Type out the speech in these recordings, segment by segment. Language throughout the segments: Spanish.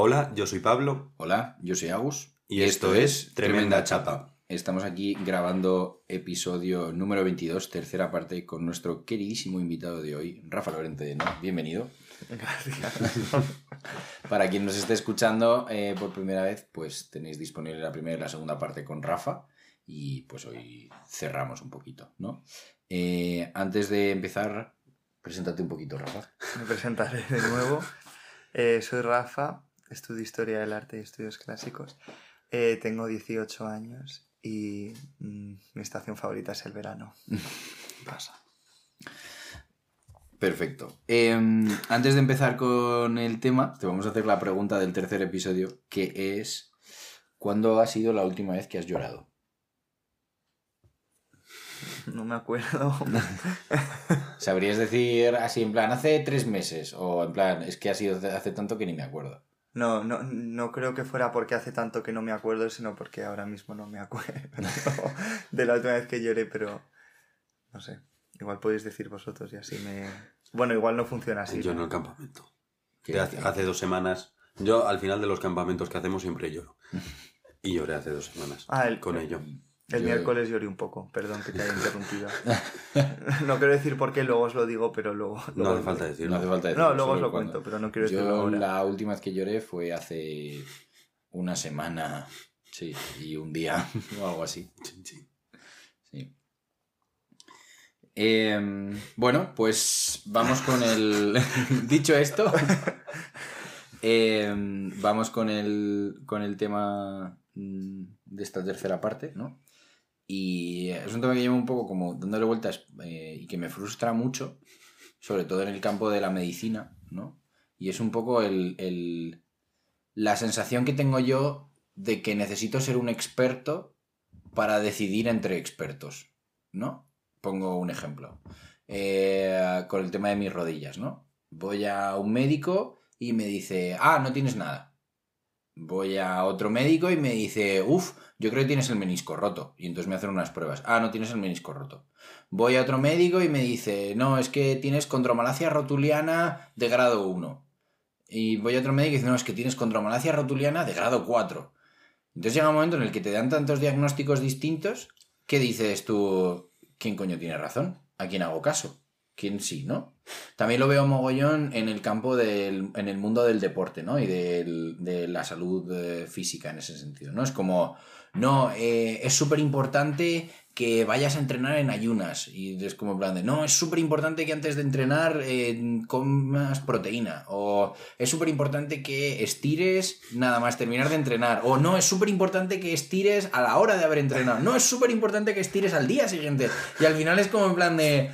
Hola, yo soy Pablo. Hola, yo soy Agus. Y esto es Tremenda Chapa. Estamos aquí grabando episodio número 22, tercera parte, con nuestro queridísimo invitado de hoy, Rafa Lorente. ¿no? Bienvenido. Gracias. Para quien nos esté escuchando eh, por primera vez, pues tenéis disponible la primera y la segunda parte con Rafa. Y pues hoy cerramos un poquito, ¿no? Eh, antes de empezar, preséntate un poquito, Rafa. Me presentaré de nuevo. Eh, soy Rafa, estudio Historia del Arte y Estudios Clásicos. Eh, tengo 18 años y mm, mi estación favorita es el verano. Pasa. Perfecto. Em, antes de empezar con el tema, te vamos a hacer la pregunta del tercer episodio, que es, ¿cuándo ha sido la última vez que has llorado? No me acuerdo. ¿Sabrías decir así en plan, hace tres meses? O en plan, es que ha sido hace tanto que ni me acuerdo. No, no, no creo que fuera porque hace tanto que no me acuerdo, sino porque ahora mismo no me acuerdo de la última vez que lloré, pero no sé. Igual podéis decir vosotros y así me... Bueno, igual no funciona así. yo en el campamento. Hace, hace dos semanas. Yo al final de los campamentos que hacemos siempre lloro. Y lloré hace dos semanas. Ah, el- con ello. El Yo- miércoles lloré un poco, perdón que te haya interrumpido. no quiero decir por qué, luego os lo digo, pero luego... No hace falta decirlo. No hace falta decirlo. No, luego os lo cuando- cuento, pero no quiero decirlo Yo ahora. la última vez que lloré fue hace una semana, sí, y un día o algo así. Sí, sí. Sí. Em, bueno, pues vamos con el. Dicho esto, em, vamos con el, con el tema mm, de esta tercera parte, ¿no? Y es un tema que llevo un poco como dándole vueltas eh, y que me frustra mucho, sobre todo en el campo de la medicina, ¿no? Y es un poco el, el- la sensación que tengo yo de que necesito ser un experto para decidir entre expertos, ¿no? Pongo un ejemplo. Eh, con el tema de mis rodillas, ¿no? Voy a un médico y me dice, ah, no tienes nada. Voy a otro médico y me dice, uff, yo creo que tienes el menisco roto. Y entonces me hacen unas pruebas. Ah, no tienes el menisco roto. Voy a otro médico y me dice, no, es que tienes condromalacia rotuliana de grado 1. Y voy a otro médico y dice, no, es que tienes condromalacia rotuliana de grado 4. Entonces llega un momento en el que te dan tantos diagnósticos distintos que dices tú, ¿quién coño tiene razón? ¿A quién hago caso? ¿Quién sí, no? También lo veo mogollón en el campo del, en el mundo del deporte, ¿no? Y del- de la salud eh, física en ese sentido, ¿no? Es como, no, eh, es súper importante que vayas a entrenar en ayunas. Y es como en plan de, no, es súper importante que antes de entrenar eh, comas proteína. O es súper importante que estires nada más terminar de entrenar. O no, es súper importante que estires a la hora de haber entrenado. No, es súper importante que estires al día siguiente. Y al final es como en plan de...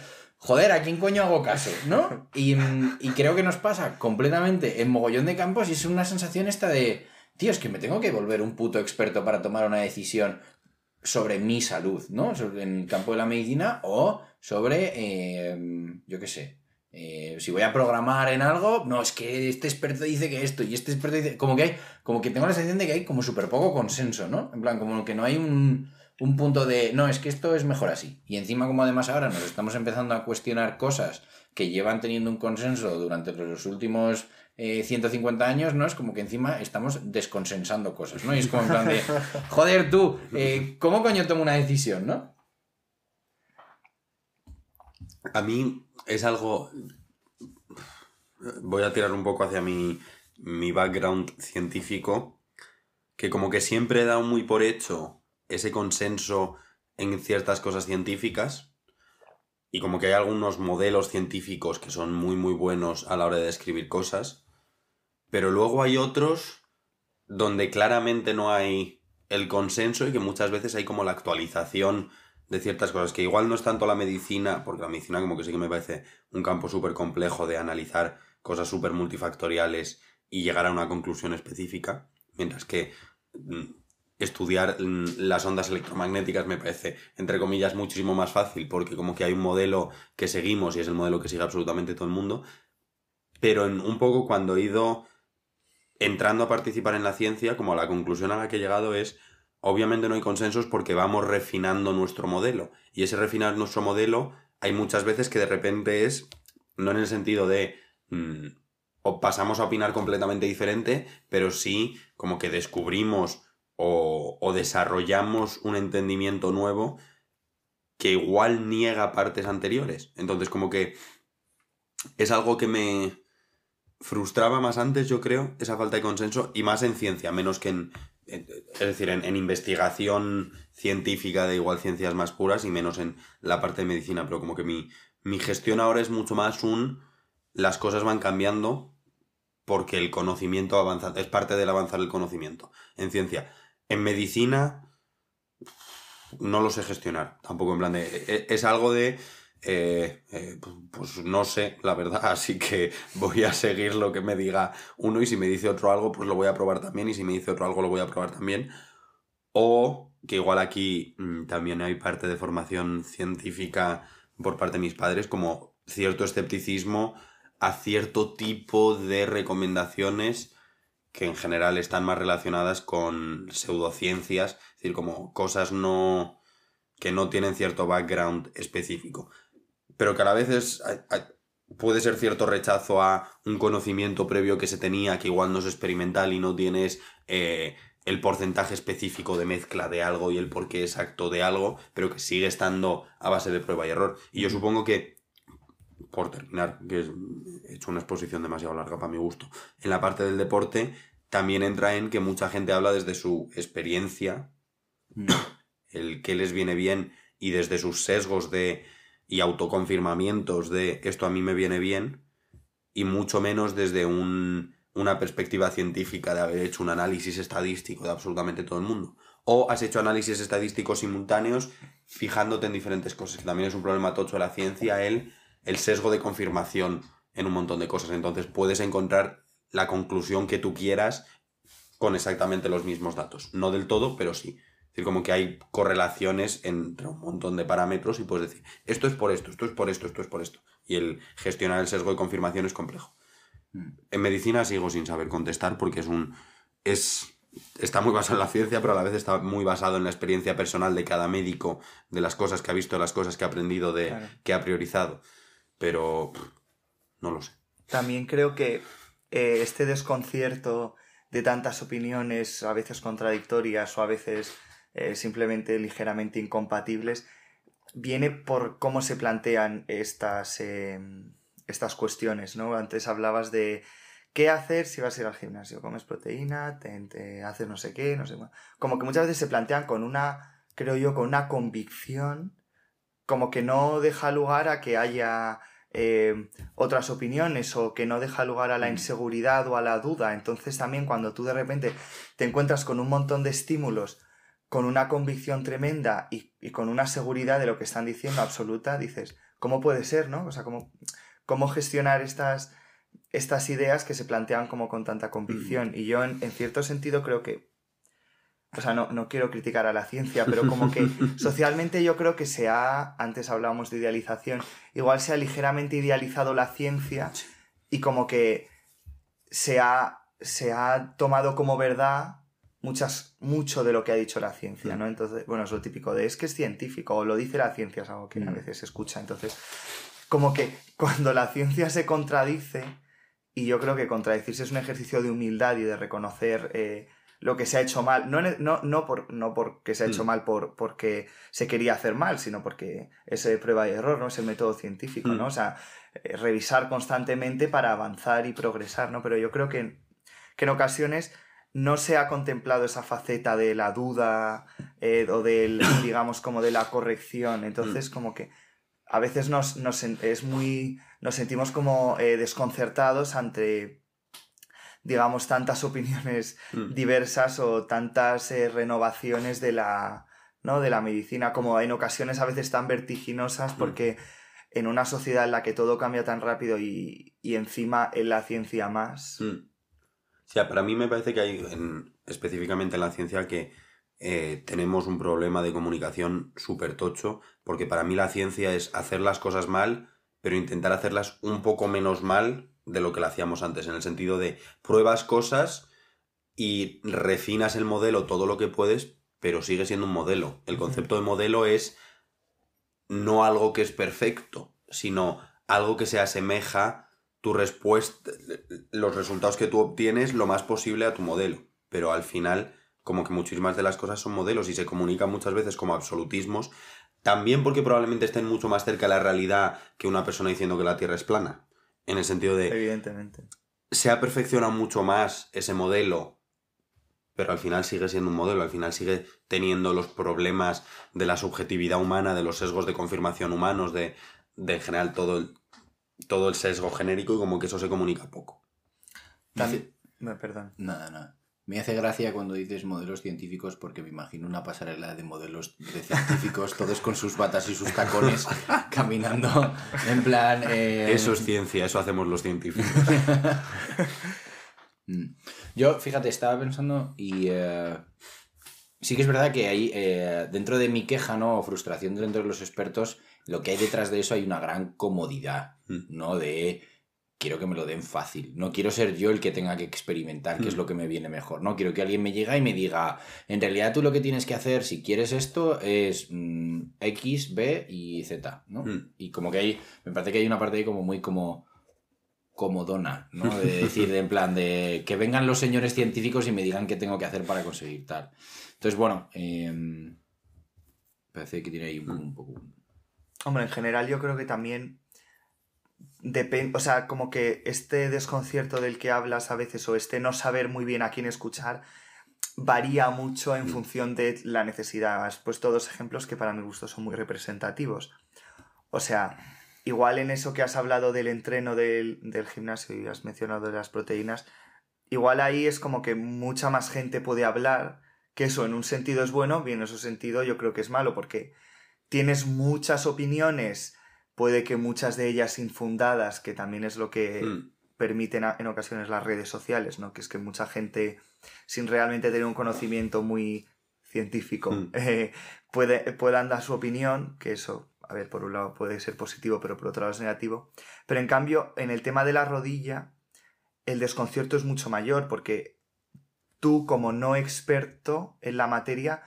Joder, ¿a quién coño hago caso? ¿No? Y, y creo que nos pasa completamente en mogollón de campos y es una sensación esta de, tío, es que me tengo que volver un puto experto para tomar una decisión sobre mi salud, ¿no? En el campo de la medicina o sobre, eh, yo qué sé, eh, si voy a programar en algo, no, es que este experto dice que esto y este experto dice, como que hay, como que tengo la sensación de que hay como súper poco consenso, ¿no? En plan, como que no hay un, un punto de, no, es que esto es mejor así. Y encima como además ahora nos estamos empezando a cuestionar cosas que llevan teniendo un consenso durante los últimos eh, 150 años, ¿no? Es como que encima estamos desconsensando cosas, ¿no? Y es como en plan de, joder tú, eh, ¿cómo coño tomo una decisión, no? A mí es algo. Voy a tirar un poco hacia mi, mi background científico, que como que siempre he dado muy por hecho ese consenso en ciertas cosas científicas, y como que hay algunos modelos científicos que son muy muy buenos a la hora de describir cosas, pero luego hay otros donde claramente no hay el consenso y que muchas veces hay como la actualización de ciertas cosas, que igual no es tanto la medicina, porque la medicina como que sí que me parece un campo súper complejo de analizar cosas súper multifactoriales y llegar a una conclusión específica, mientras que mm, estudiar mm, las ondas electromagnéticas me parece, entre comillas, muchísimo más fácil, porque como que hay un modelo que seguimos y es el modelo que sigue absolutamente todo el mundo, pero un poco cuando he ido entrando a participar en la ciencia, como la conclusión a la que he llegado es, obviamente no hay consensos porque vamos refinando nuestro modelo. Y ese refinar nuestro modelo hay muchas veces que de repente es, no en el sentido de, mm, o pasamos a opinar completamente diferente, pero sí como que descubrimos o, o desarrollamos un entendimiento nuevo que igual niega partes anteriores. Entonces, como que es algo que me frustraba más antes, yo creo, esa falta de consenso, y más en ciencia, menos que en, es decir, en investigación científica de igual ciencias más puras y menos en la parte de medicina, pero como que mi, mi gestión ahora es mucho más un las cosas van cambiando porque el conocimiento avanza, es parte del avanzar el conocimiento. En ciencia, en medicina no lo sé gestionar, tampoco en plan de... e- Es algo de... eh, eh, pues no sé, la verdad, así que voy a seguir lo que me diga uno y si me dice otro algo, pues lo voy a probar también y si me dice otro algo, lo voy a probar también. O que igual aquí mm, también hay parte de formación científica por parte de mis padres, como cierto escepticismo a cierto tipo de recomendaciones que en general están más relacionadas con pseudociencias, es decir, como cosas no que no tienen cierto background específico, pero que a la vez es, puede ser cierto rechazo a un conocimiento previo que se tenía, que igual no es experimental y no tienes eh, el porcentaje específico de mezcla de algo y el porqué exacto de algo, pero que sigue estando a base de prueba y error. Y yo supongo que, por terminar, que es- he hecho una exposición demasiado larga para mi gusto, en la parte del deporte también entra en que mucha gente habla desde su experiencia, el que les viene bien y desde sus sesgos de y autoconfirmamientos de esto a mí me viene bien y mucho menos desde un, una perspectiva científica de haber hecho un análisis estadístico de absolutamente todo el mundo. O has hecho análisis estadísticos simultáneos fijándote en diferentes cosas, también es un problema tocho de la ciencia, el, el sesgo de confirmación en un montón de cosas. Entonces puedes encontrar la conclusión que tú quieras con exactamente los mismos datos. No del todo, pero sí. Es decir, como que hay correlaciones entre un montón de parámetros y puedes decir, esto es por esto, esto es por esto, esto es por esto. Y el gestionar el sesgo de confirmación es complejo. En medicina sigo sin saber contestar porque es un... es está muy basado en la ciencia, pero a la vez está muy basado en la experiencia personal de cada médico, de las cosas que ha visto, de las cosas que ha aprendido, de Claro. que ha priorizado. Pero no lo sé. También creo que eh, este desconcierto de tantas opiniones, a veces contradictorias o a veces eh, simplemente ligeramente incompatibles, viene por cómo se plantean estas, eh, estas cuestiones, ¿no? Antes hablabas de qué hacer si vas a ir al gimnasio, comes proteína, te, te haces no sé qué, no sé. Como que muchas veces se plantean con una, creo yo, con una convicción, como que no deja lugar a que haya eh, otras opiniones o que no deja lugar a la inseguridad o a la duda. Entonces también cuando tú de repente te encuentras con un montón de estímulos, con una convicción tremenda y, y con una seguridad de lo que están diciendo absoluta, dices, ¿cómo puede ser, no? O sea, ¿cómo, cómo gestionar estas, estas ideas que se plantean como con tanta convicción? Y yo en, en cierto sentido creo que o sea, no, no quiero criticar a la ciencia, pero como que socialmente yo creo que se ha, antes hablábamos de idealización, igual se ha ligeramente idealizado la ciencia y como que se ha, se ha tomado como verdad muchas, mucho de lo que ha dicho la ciencia, ¿no? Entonces, bueno, es lo típico de es que es científico, o lo dice la ciencia, es algo que a Mm. veces se escucha. Entonces, como que cuando la ciencia se contradice, y yo creo que contradecirse es un ejercicio de humildad y de reconocer eh, lo que se ha hecho mal, no, ne- no, no, por, no porque se ha hecho Mm. mal por, porque se quería hacer mal, sino porque es eh, prueba y error, ¿no? Es el método científico, ¿no? Mm. O sea, eh, revisar constantemente para avanzar y progresar, ¿no? Pero yo creo que, que en ocasiones no se ha contemplado esa faceta de la duda eh, o del, digamos, como de la corrección. Entonces, como que a veces nos, nos, es muy, nos sentimos como eh, desconcertados ante, digamos, tantas opiniones Mm. diversas o tantas eh, renovaciones de la, ¿no? de la medicina, como en ocasiones a veces tan vertiginosas, porque en una sociedad en la que todo cambia tan rápido y, y encima en la ciencia más. Mm. O sea, para mí me parece que hay, en- específicamente en la ciencia, que eh, tenemos un problema de comunicación súper tocho, porque para mí la ciencia es hacer las cosas mal, pero intentar hacerlas un poco menos mal de lo que lo hacíamos antes, en el sentido de pruebas cosas y refinas el modelo todo lo que puedes, pero sigue siendo un modelo. El concepto de modelo es no algo que es perfecto, sino algo que se asemeja tu respuesta, los resultados que tú obtienes lo más posible a tu modelo. Pero al final, como que muchísimas de las cosas son modelos y se comunican muchas veces como absolutismos, también porque probablemente estén mucho más cerca de la realidad que una persona diciendo que la Tierra es plana. En el sentido de, Evidentemente. se ha perfeccionado mucho más ese modelo, pero al final sigue siendo un modelo, al final sigue teniendo los problemas de la subjetividad humana, de los sesgos de confirmación humanos, de, de en general todo el, todo el sesgo genérico y como que eso se comunica poco. También... Me, perdón. Nada, nada. Me hace gracia cuando dices modelos científicos porque me imagino una pasarela de modelos de científicos, todos con sus batas y sus tacones, caminando en plan... eh, Eso es ciencia, eso hacemos los científicos. Mm. Yo, fíjate, estaba pensando y eh, sí que es verdad que hay, eh, dentro de mi queja, ¿no? O frustración dentro de los expertos, lo que hay detrás de eso hay una gran comodidad, Mm. ¿no? De quiero que me lo den fácil, no quiero ser yo el que tenga que experimentar qué es Mm. lo que me viene mejor, ¿no? Quiero que alguien me llegue y me diga, en realidad tú lo que tienes que hacer si quieres esto es mm, X, B y Z, ¿no? Mm. Y como que hay, me parece que hay una parte ahí como muy como comodona, ¿no? De decir, de, en plan, de que vengan los señores científicos y me digan qué tengo que hacer para conseguir tal. Entonces, bueno, eh, parece que tiene ahí un, un poco... Hombre, en general yo creo que también depende, o sea, como que este desconcierto del que hablas a veces o este no saber muy bien a quién escuchar varía mucho en función de la necesidad. Has puesto dos ejemplos que para mi gusto son muy representativos. O sea, igual en eso que has hablado del entreno del, del gimnasio y has mencionado de las proteínas, igual ahí es como que mucha más gente puede hablar, que eso en un sentido es bueno, bien en otro sentido yo creo que es malo, porque tienes muchas opiniones, puede que muchas de ellas infundadas, que también es lo que Mm. permiten a- en ocasiones las redes sociales, ¿no? Que es que mucha gente, sin realmente tener un conocimiento muy científico, Mm. eh, puede, puedan dar su opinión, que eso, a ver, por un lado puede ser positivo, pero por otro lado es negativo. Pero en cambio, en el tema de la rodilla, el desconcierto es mucho mayor, porque tú, como no experto en la materia,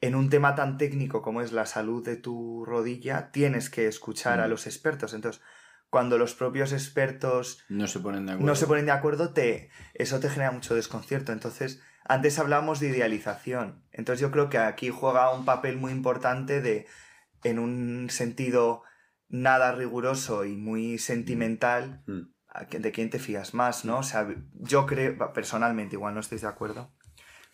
en un tema tan técnico como es la salud de tu rodilla, tienes que escuchar a Mm. los expertos. Entonces, cuando los propios expertos No se ponen de acuerdo. no se ponen de acuerdo, te, eso te genera mucho desconcierto. Entonces, antes hablábamos de idealización. Entonces, yo creo que aquí juega un papel muy importante de, en un sentido nada riguroso y muy sentimental, Mm. a que- de quién te fías más, ¿no? O sea, yo creo, personalmente, igual no estáis de acuerdo,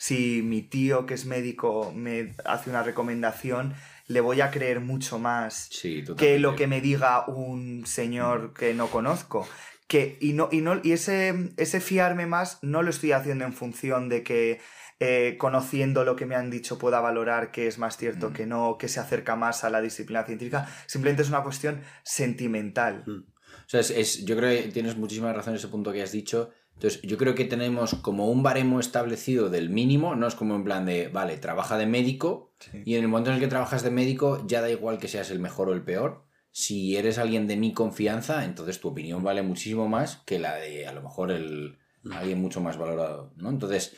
si mi tío que es médico me hace una recomendación, le voy a creer mucho más Sí, que lo que me diga un señor que no conozco. Que, y no, y, no, y ese, ese fiarme más no lo estoy haciendo en función de que eh, conociendo lo que me han dicho pueda valorar que es más cierto Mm. que no, que se acerca más a la disciplina científica. Simplemente es una cuestión sentimental. Mm. O sea, es, es- yo creo que tienes muchísimas razón en ese punto que has dicho. Entonces, yo creo que tenemos como un baremo establecido del mínimo, no es como en plan de, vale, trabaja de médico Sí. y en el momento en el que trabajas de médico ya da igual que seas el mejor o el peor. Si eres alguien de mi confianza, entonces tu opinión vale muchísimo más que la de a lo mejor el, alguien mucho más valorado, ¿no? Entonces,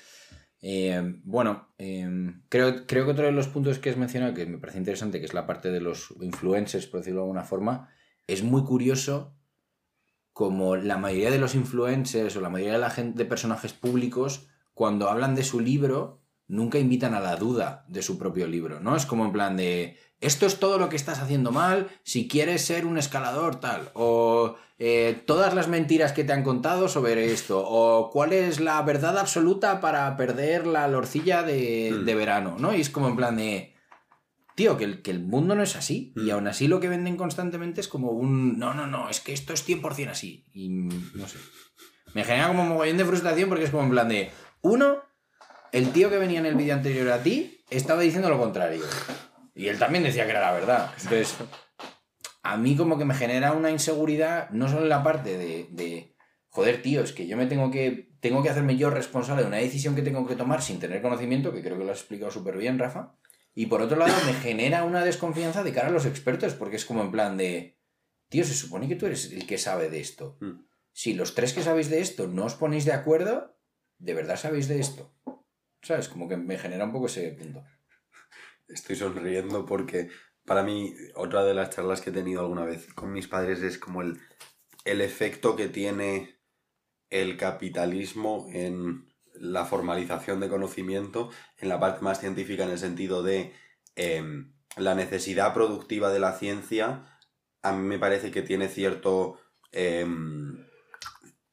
eh, bueno, eh, creo, creo que otro de los puntos que has mencionado que me parece interesante, que es la parte de los influencers, por decirlo de alguna forma, es muy curioso como la mayoría de los influencers o la mayoría de la gente de personajes públicos, cuando hablan de su libro, nunca invitan a la duda de su propio libro, ¿no? Es como en plan de, esto es todo lo que estás haciendo mal, si quieres ser un escalador tal, o eh, todas las mentiras que te han contado sobre esto, o cuál es la verdad absoluta para perder la lorcilla de, Mm. de verano, ¿no? Y es como en plan de, tío, que el, que el mundo no es así, y Mm. aún así lo que venden constantemente es como un, no, no, no, es que esto es 100% así, y no sé. Me genera como un mogollón de frustración porque es como en plan de, uno, el tío que venía en el vídeo anterior a ti estaba diciendo lo contrario. Y él también decía que era la verdad. Entonces, a mí como que me genera una inseguridad, no solo en la parte de, de, joder, tío, es que yo me tengo que, tengo que hacerme yo responsable de una decisión que tengo que tomar sin tener conocimiento, que creo que lo has explicado súper bien, Rafa. Y por otro lado, me genera una desconfianza de cara a los expertos, porque es como en plan de, tío, se supone que tú eres el que sabe de esto. Mm. Si los tres que sabéis de esto no os ponéis de acuerdo, ¿de verdad sabéis de esto? ¿Sabes? Como que me genera un poco ese punto. Estoy sonriendo porque para mí otra de las charlas que he tenido alguna vez con mis padres es como el el efecto que tiene el capitalismo en la formalización de conocimiento, en la parte más científica en el sentido de em, la necesidad productiva de la ciencia, a mí me parece que tiene cierto, em,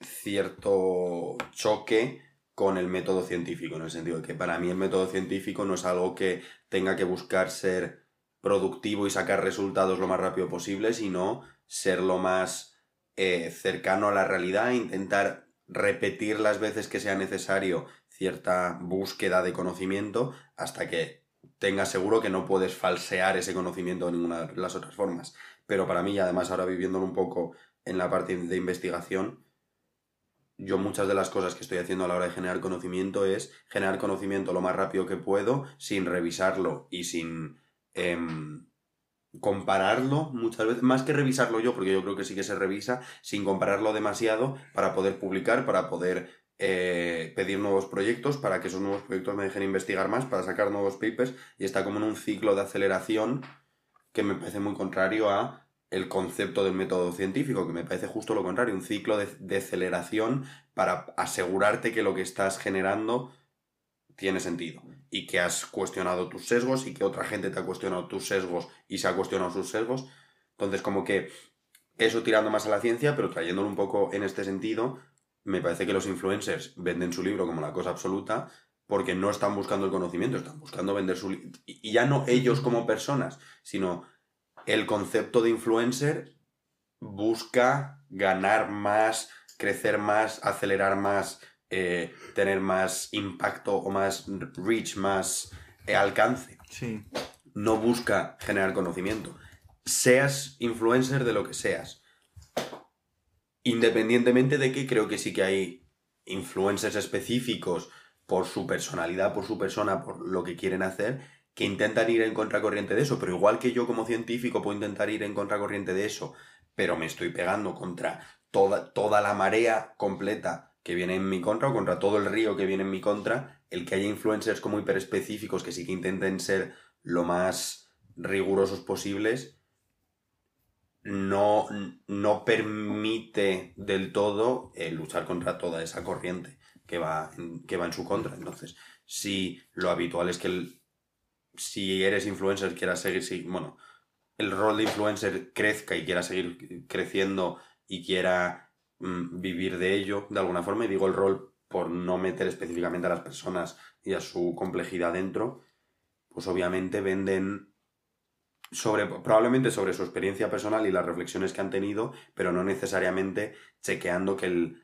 cierto choque con el método científico, en el sentido de que para mí el método científico no es algo que tenga que buscar ser productivo y sacar resultados lo más rápido posible, sino ser lo más eh, cercano a la realidad, intentar repetir las veces que sea necesario cierta búsqueda de conocimiento hasta que tengas seguro que no puedes falsear ese conocimiento de ninguna de las otras formas. Pero para mí, además ahora viviéndolo un poco en la parte de investigación, yo muchas de las cosas que estoy haciendo a la hora de generar conocimiento es generar conocimiento lo más rápido que puedo, sin revisarlo y sin em, compararlo muchas veces, más que revisarlo yo, porque yo creo que sí que se revisa, sin compararlo demasiado para poder publicar, para poder eh, pedir nuevos proyectos, para que esos nuevos proyectos me dejen investigar más, para sacar nuevos papers, y está como en un ciclo de aceleración que me parece muy contrario a el concepto del método científico, que me parece justo lo contrario, un ciclo de, de aceleración para asegurarte que lo que estás generando tiene sentido y que has cuestionado tus sesgos y que otra gente te ha cuestionado tus sesgos y se ha cuestionado sus sesgos. Entonces, como que eso tirando más a la ciencia, pero trayéndolo un poco en este sentido, me parece que los influencers venden su libro como la cosa absoluta porque no están buscando el conocimiento, están buscando vender su libro. Y ya no ellos como personas, sino el concepto de influencer busca ganar más, crecer más, acelerar más, eh, tener más impacto o más reach, más eh, alcance. Sí. No busca generar conocimiento. Seas influencer de lo que seas. Independientemente de que creo que sí que hay influencers específicos por su personalidad, por su persona, por lo que quieren hacer, que intentan ir en contracorriente de eso, pero igual que yo como científico puedo intentar ir en contracorriente de eso, pero me estoy pegando contra toda, toda la marea completa que viene en mi contra o contra todo el río que viene en mi contra, el que haya influencers como hiperespecíficos que sí que intenten ser lo más rigurosos posibles, no, no permite del todo luchar contra toda esa corriente que va, en, que va en su contra. Entonces, si lo habitual es que el, si eres influencer quieras seguir, si, bueno, el rol de influencer crezca y quiera seguir creciendo y quiera mm, vivir de ello de alguna forma, y digo el rol por no meter específicamente a las personas y a su complejidad dentro, pues obviamente venden sobre, probablemente sobre su experiencia personal y las reflexiones que han tenido, pero no necesariamente chequeando que el,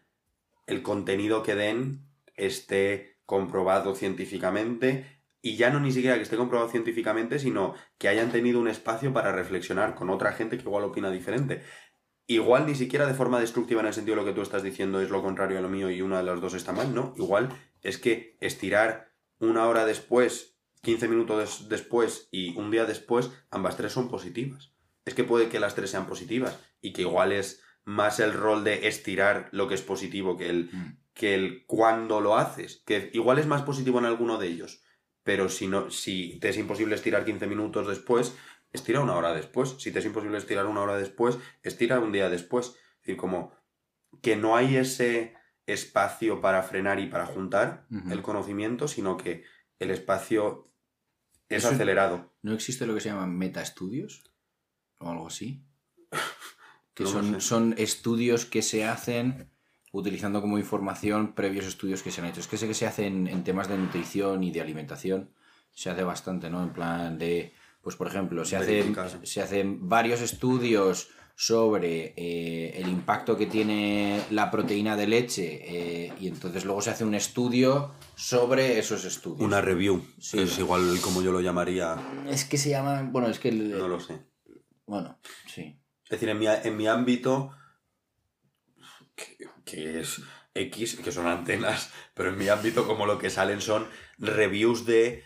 el contenido que den esté comprobado científicamente y ya no ni siquiera que esté comprobado científicamente, sino que hayan tenido un espacio para reflexionar con otra gente que igual opina diferente. Igual ni siquiera de forma destructiva en el sentido de lo que tú estás diciendo es lo contrario a lo mío y una de las dos está mal, ¿no? Igual es que estirar una hora después, 15 minutos después y un día después, ambas tres son positivas. Es que puede que las tres sean positivas y que igual es más el rol de estirar lo que es positivo que el, Mm. que el cuándo lo haces. Que igual es más positivo en alguno de ellos pero si, no, si te es imposible estirar 15 minutos después, estira una hora después. Si te es imposible estirar una hora después, estira un día después. Es decir, como que no hay ese espacio para frenar y para juntar el conocimiento, sino que el espacio es Eso- acelerado. ¿No existe lo que se llaman metaestudios? O algo así. Que No son, son estudios que se hacen utilizando como información previos estudios que se han hecho. Es que sé que se hace en, en temas de nutrición y de alimentación. Se hace bastante, ¿no? En plan de. Pues por ejemplo, se hacen, se hacen varios estudios sobre eh, el impacto que tiene la proteína de leche eh, y entonces luego se hace un estudio sobre esos estudios. Una review. Sí. Es igual como yo lo llamaría. Es que se llama... Bueno, es que... el- No lo sé. Bueno, sí. Es decir, en mi, en mi ámbito, que, que es X, que son antenas, pero en mi ámbito como lo que salen son reviews de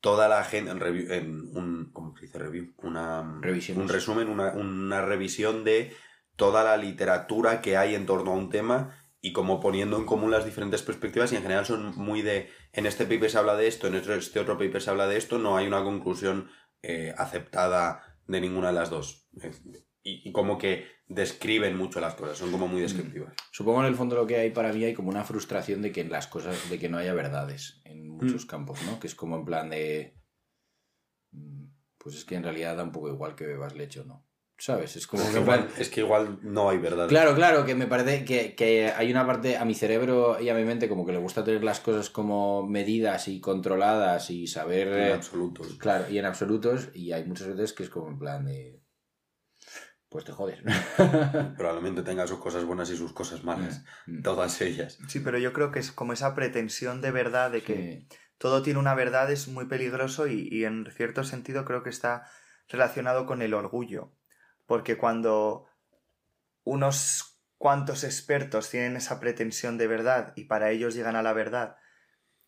toda la gente, en, review, en un, ¿cómo se dice review? Una, un resumen, una, una revisión de toda la literatura que hay en torno a un tema y como poniendo en común las diferentes perspectivas y en general son muy de, en este paper se habla de esto, en este otro paper se habla de esto, no hay una conclusión eh, aceptada de ninguna de las dos. Y, y como que describen mucho las cosas, son como muy descriptivas. Supongo en el fondo lo que hay para mí hay como una frustración de que en las cosas, de que no haya verdades en muchos Mm. campos, ¿no? Que es como en plan de. Mm, Pues es que en realidad da un poco igual que bebas leche o no. ¿Sabes? Es como Es que igual, es que igual no hay verdad. Claro, claro, que me parece que, que hay una parte a mi cerebro y a mi mente como que le gusta tener las cosas como medidas y controladas y saber... En absolutos. Claro, y en absolutos, y hay muchas veces que es como en plan de... Pues te jodes. Probablemente tenga sus cosas buenas y sus cosas malas. Mm. Todas ellas. Sí, pero yo creo que es como esa pretensión de verdad de que Sí. Todo tiene una verdad es muy peligroso y, y en cierto sentido creo que está relacionado con el orgullo. Porque cuando unos cuantos expertos tienen esa pretensión de verdad y para ellos llegan a la verdad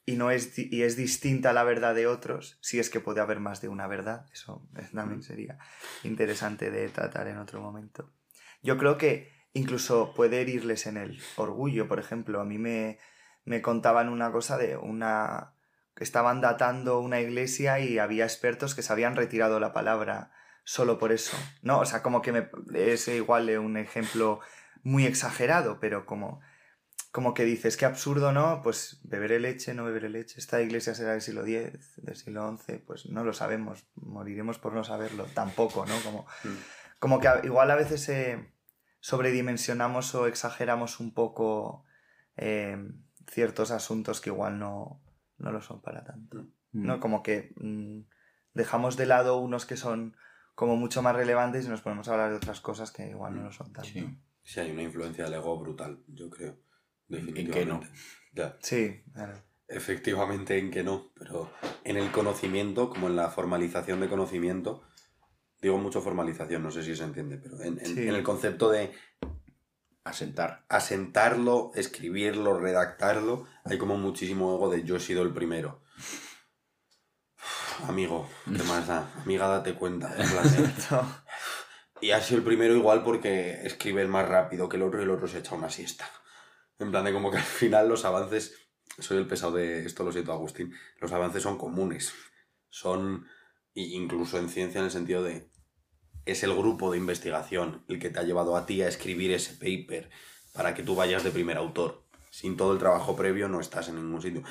y no es y es distinta a la verdad de otros, si es que puede haber más de una verdad, eso también sería interesante de tratar en otro momento. Yo creo que incluso puede herirles en el orgullo, por ejemplo, a mí me, me contaban una cosa de una estaban datando una iglesia y había expertos que se habían retirado la palabra solo por eso. No, o sea, como que me, es igual un ejemplo muy exagerado, pero como, como que dices, qué absurdo, ¿no? Pues beberé leche, no beberé leche. Esta iglesia será del siglo X, del siglo XI, pues no lo sabemos, moriremos por no saberlo, tampoco, ¿no? Como, Mm. como que igual a veces eh, sobredimensionamos o exageramos un poco eh, ciertos asuntos que igual no, no lo son para tanto. Mm. ¿no? Como que mm, dejamos de lado unos que son como mucho más relevantes y nos ponemos a hablar de otras cosas que igual no lo son tanto. Sí. Sí, hay una influencia del ego brutal, yo creo. ¿En qué Definitivamente. no? Ya. Sí, claro. Efectivamente en que no, pero en el conocimiento, como en la formalización de conocimiento, digo mucho formalización, no sé si se entiende, pero en, en- Sí. en el concepto de Asentar. asentarlo, escribirlo, redactarlo, hay como muchísimo ego de yo he sido el primero. Amigo, ¿qué más da? Amiga, date cuenta. Y ha sido el primero igual porque escribe más rápido que el otro y el otro se echa una siesta. En plan de como que al final los avances, soy el pesado de esto, lo siento Agustín, los avances son comunes. Son, y incluso en ciencia en el sentido de, es el grupo de investigación el que te ha llevado a ti a escribir ese paper para que tú vayas de primer autor. Sin todo el trabajo previo no estás en ningún sitio.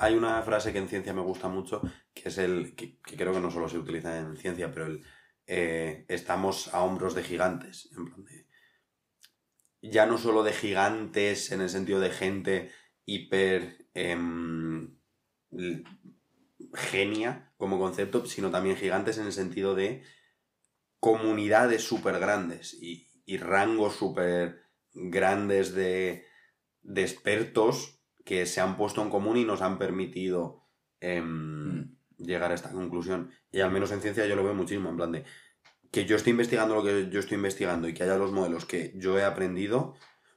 Hay una, frase que en ciencia me gusta mucho, que es el, que, creo que no solo se utiliza en ciencia, pero el, eh, estamos a hombros de gigantes. En plan ya no solo de gigantes en el sentido de gente hiper em, genia como concepto, sino también gigantes en el sentido de comunidades súper grandes y, y rangos súper grandes de, de expertos que se han puesto en común y nos han permitido em, Mm. llegar a esta conclusión. Y al menos en ciencia yo lo veo muchísimo, en plan de que yo estoy investigando lo que yo estoy investigando y que haya los modelos que yo he aprendido,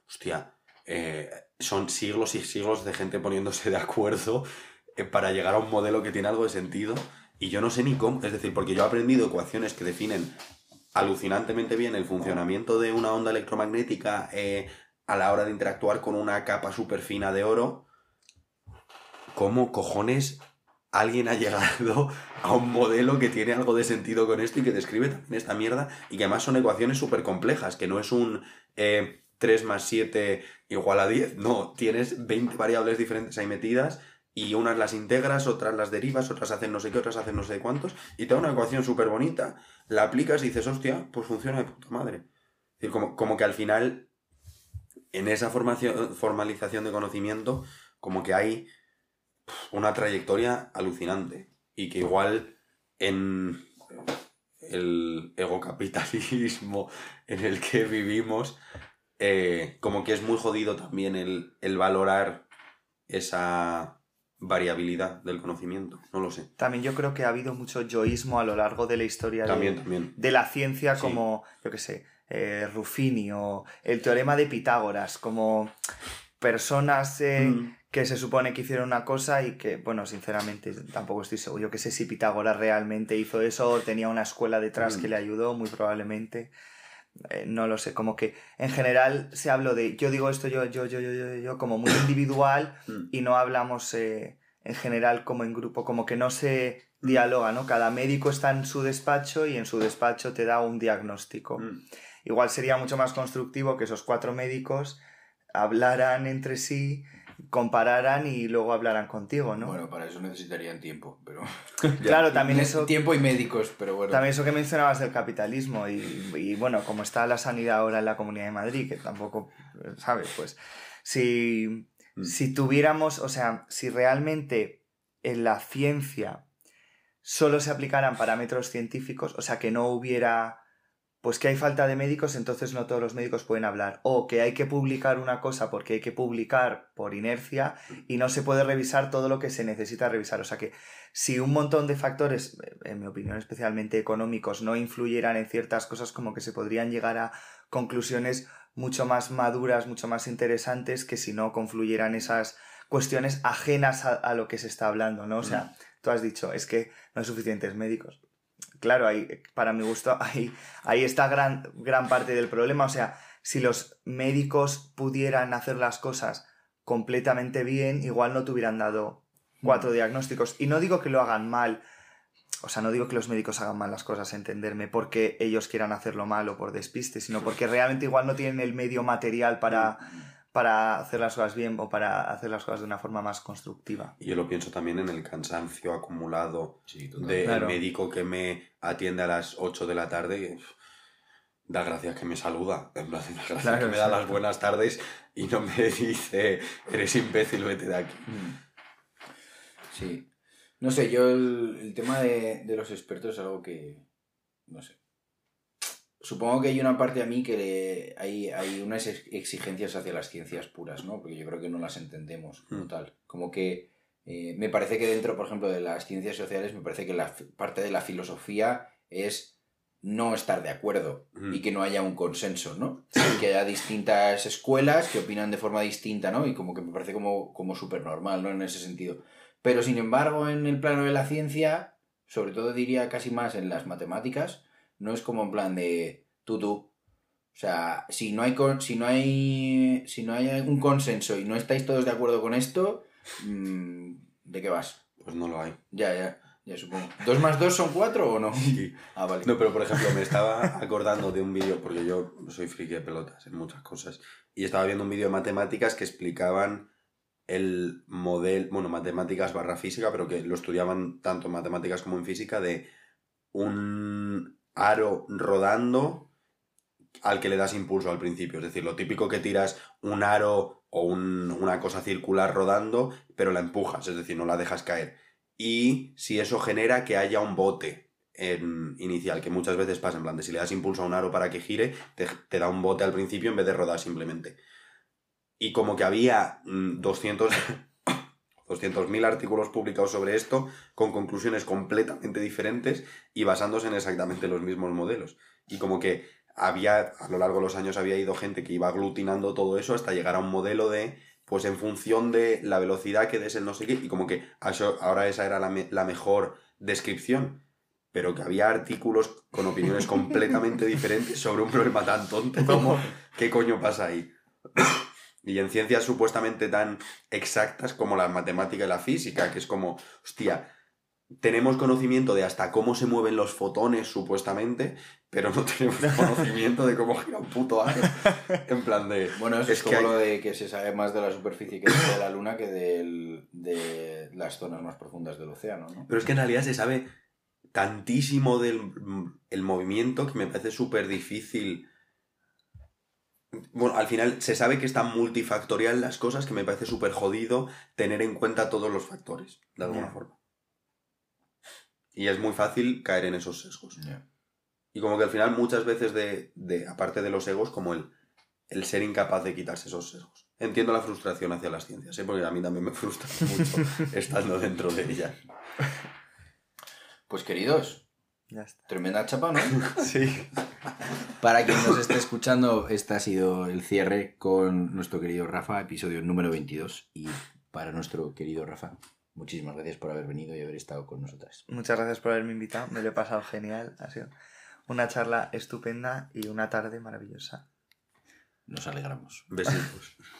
hostia, eh, son siglos y siglos de gente poniéndose de acuerdo eh, para llegar a un modelo que tiene algo de sentido y yo no sé ni cómo, es decir, porque yo he aprendido ecuaciones que definen alucinantemente bien el funcionamiento de una onda electromagnética eh, a la hora de interactuar con una capa súper fina de oro. ¿Cómo cojones alguien ha llegado a un modelo que tiene algo de sentido con esto y que describe también esta mierda y que además son ecuaciones súper complejas, que no es un eh, 3 más 7 igual a 10, no, tienes 20 variables diferentes ahí metidas y unas las integras, otras las derivas, otras hacen no sé qué, otras hacen no sé cuántos y te da una ecuación súper bonita, la aplicas y dices, hostia, pues funciona de puta madre. Es decir, como, como que al final en esa formación, formalización de conocimiento como que hay una trayectoria alucinante y que igual en el egocapitalismo en el que vivimos, eh, como que es muy jodido también el, el valorar esa variabilidad del conocimiento, no lo sé. También yo creo que ha habido mucho yoísmo a lo largo de la historia de- También, también. de la ciencia Sí. como, yo qué sé, eh, Ruffini o el teorema de Pitágoras, como personas eh, Mm. que se supone que hicieron una cosa y que, bueno, sinceramente tampoco estoy seguro. Yo que sé si Pitágoras realmente hizo eso o tenía una escuela detrás Mm. que le ayudó, muy probablemente. Eh, no lo sé, como que en general se habló de yo digo esto, yo, yo, yo, yo, yo, yo, como muy individual Mm. y no hablamos eh, en general como en grupo, como que no se dialoga, ¿no? Cada médico está en su despacho y en su despacho te da un diagnóstico. Mm. igual sería mucho más constructivo que esos cuatro médicos hablaran entre sí, compararan y luego hablaran contigo, ¿no? Bueno, para eso necesitarían tiempo, pero... claro, también eso... Tiempo y médicos, pero bueno. También eso que mencionabas del capitalismo y, y, bueno, como está la sanidad ahora en la Comunidad de Madrid, que tampoco, ¿sabes? Pues si, Mm. si tuviéramos, o sea, si realmente en la ciencia solo se aplicaran parámetros científicos, o sea, que no hubiera, pues que hay falta de médicos, entonces no todos los médicos pueden hablar, o que hay que publicar una cosa porque hay que publicar por inercia y no se puede revisar todo lo que se necesita revisar, o sea que si un montón de factores, en mi opinión especialmente económicos, no influyeran en ciertas cosas, como que se podrían llegar a conclusiones mucho más maduras, mucho más interesantes que si no confluyeran esas cuestiones ajenas a, a lo que se está hablando, ¿no? O sea, Mm. tú has dicho, es que no hay suficientes médicos. Claro, ahí, para mi gusto, ahí, ahí está gran, gran parte del problema. O sea, si los médicos pudieran hacer las cosas completamente bien, igual no te hubieran dado cuatro diagnósticos. Y no digo que lo hagan mal, o sea, no digo que los médicos hagan mal las cosas, entenderme, porque ellos quieran hacerlo mal o por despiste, sino porque realmente igual no tienen el medio material para, para hacer las cosas bien o para hacer las cosas de una forma más constructiva. Y yo lo pienso también en el cansancio acumulado Sí, del Claro. médico que me atiende a las 8 de la tarde. Da gracias que me saluda, en plan, da gracias Claro, que me da las buenas tardes y no me dice, eres imbécil, vete de aquí. Mm. Sí. No sé, yo el, el tema de, de los expertos es algo que. No sé. Supongo que hay una parte a mí que le- hay, hay unas ex- exigencias hacia las ciencias puras, ¿no? Porque yo creo que no las entendemos como Mm. tal. Como que eh, me parece que dentro, por ejemplo, de las ciencias sociales, me parece que la parte de la filosofía es no estar de acuerdo Mm. y que no haya un consenso, ¿no? Y que haya distintas escuelas que opinan de forma distinta, ¿no? Y como que me parece como, como súper normal, ¿no? En ese sentido. Pero sin embargo, en el plano de la ciencia, sobre todo diría casi más en las matemáticas, no es como en plan de tú, tú. O sea, si no hay, con- si no hay, si no hay un consenso y no estáis todos de acuerdo con esto, mm, ¿de qué vas? Pues no lo hay. Ya, ya, ya supongo. ¿Dos más dos son cuatro o no? Sí. Ah, vale. No, pero por ejemplo, me estaba acordando de un vídeo, porque yo soy friki de pelotas en muchas cosas, y estaba viendo un vídeo de matemáticas que explicaban el modelo, bueno, matemáticas barra física, pero que lo estudiaban tanto en matemáticas como en física, de un aro rodando al que le das impulso al principio. Es decir, lo típico que tiras un aro o un- una cosa circular rodando, pero la empujas, es decir, no la dejas caer. Y si eso genera que haya un bote inicial, que muchas veces pasa en plan de si le das impulso a un aro para que gire, te, te da un bote al principio en vez de rodar simplemente. Y como que había mm, 200 200.000 artículos publicados sobre esto con conclusiones completamente diferentes y basándose en exactamente los mismos modelos. Y como que había, a lo largo de los años había ido gente que iba aglutinando todo eso hasta llegar a un modelo de, pues en función de la velocidad que des el no sé qué, y como que eso- ahora esa era la, me- la mejor descripción, pero que había artículos con opiniones completamente diferentes sobre un problema tan tonto como qué coño pasa ahí. Y en ciencias supuestamente tan exactas como la matemática y la física, que es como, hostia, tenemos conocimiento de hasta cómo se mueven los fotones supuestamente, pero no tenemos conocimiento de cómo gira un puto aro. En plan de... Bueno, eso es, Es como que hay- lo de que se sabe más de la superficie que de la Luna que del- de las zonas más profundas del océano, ¿no? Pero es que en realidad se sabe tantísimo del el movimiento que me parece súper difícil. Bueno, al final se sabe que es tan multifactorial las cosas que me parece súper jodido tener en cuenta todos los factores, de alguna forma. Y es muy fácil caer en esos sesgos. Y como que al final muchas veces de, de aparte de los egos, como el, el ser incapaz de quitarse esos sesgos. Entiendo la frustración hacia las ciencias, ¿eh? porque a mí también me frustra mucho estando dentro de ellas. Pues queridos, Ya está. tremenda chapa, ¿no? Sí. Para quien nos esté escuchando, este ha sido el cierre con nuestro querido Rafa, episodio número 22. Y para nuestro querido Rafa, muchísimas gracias por haber venido y haber estado con nosotras. Muchas gracias por haberme invitado. Me lo he pasado genial. Ha sido una charla estupenda y una tarde maravillosa. Nos alegramos. Besitos.